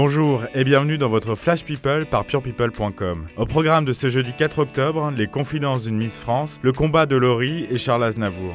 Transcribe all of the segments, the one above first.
Bonjour et bienvenue dans votre Flash People par purepeople.com. Au programme de ce jeudi 4 octobre, les confidences d'une Miss France, le combat de Laurie et Charles Aznavour.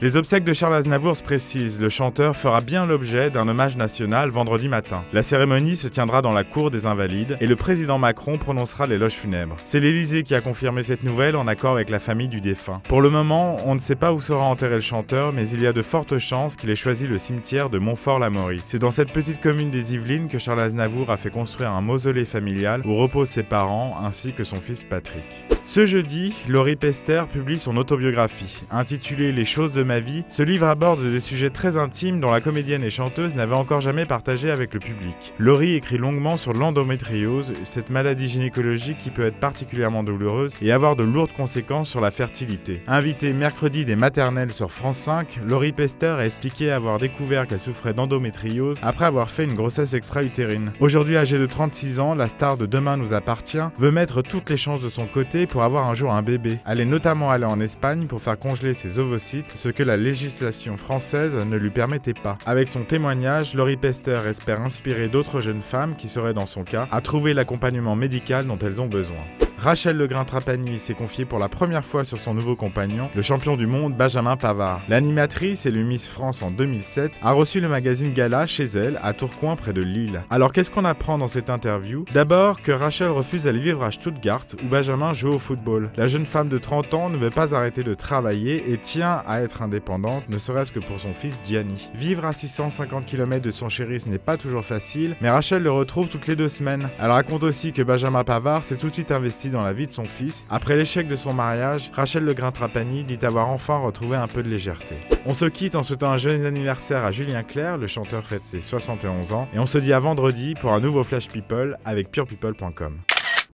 Les obsèques de Charles Aznavour se précisent, le chanteur fera bien l'objet d'un hommage national vendredi matin. La cérémonie se tiendra dans la cour des Invalides et le président Macron prononcera l'éloge funèbre. C'est l'Élysée qui a confirmé cette nouvelle en accord avec la famille du défunt. Pour le moment, on ne sait pas où sera enterré le chanteur, mais il y a de fortes chances qu'il ait choisi le cimetière de Montfort-la-Maurie. C'est dans cette petite commune des Yvelines que Charles Aznavour a fait construire un mausolée familial où reposent ses parents ainsi que son fils Patrick. Ce jeudi, Laurie Pester publie son autobiographie, intitulée Les choses de vie. Ce livre aborde des sujets très intimes dont la comédienne et chanteuse n'avait encore jamais partagé avec le public. Laurie écrit longuement sur l'endométriose, cette maladie gynécologique qui peut être particulièrement douloureuse et avoir de lourdes conséquences sur la fertilité. Invitée mercredi des maternelles sur France 5, Laurie Pester a expliqué avoir découvert qu'elle souffrait d'endométriose après avoir fait une grossesse extra-utérine. Aujourd'hui âgée de 36 ans, la star de Demain nous appartient veut mettre toutes les chances de son côté pour avoir un jour un bébé. Elle est notamment allée en Espagne pour faire congeler ses ovocytes, ce que la législation française ne lui permettait pas. Avec son témoignage, Laurie Pester espère inspirer d'autres jeunes femmes qui seraient dans son cas à trouver l'accompagnement médical dont elles ont besoin. Rachel Legrain-Trapani s'est confiée pour la première fois sur son nouveau compagnon, le champion du monde Benjamin Pavard. L'animatrice et le Miss France en 2007 a reçu le magazine Gala chez elle à Tourcoing près de Lille. Alors qu'est-ce qu'on apprend dans cette interview? D'abord que Rachel refuse d'aller vivre à Stuttgart où Benjamin joue au football. La jeune femme de 30 ans ne veut pas arrêter de travailler et tient à être indépendante, ne serait-ce que pour son fils Gianni. Vivre à 650 km de son chéri ce n'est pas toujours facile, mais Rachel le retrouve toutes les deux semaines. Elle raconte aussi que Benjamin Pavard s'est tout de suite investi dans la vie de son fils. Après l'échec de son mariage, Rachel Legrain-Trapani dit avoir enfin retrouvé un peu de légèreté. On se quitte en souhaitant un joyeux anniversaire à Julien Clerc, le chanteur fête ses 71 ans, et on se dit à vendredi pour un nouveau Flash People avec purepeople.com.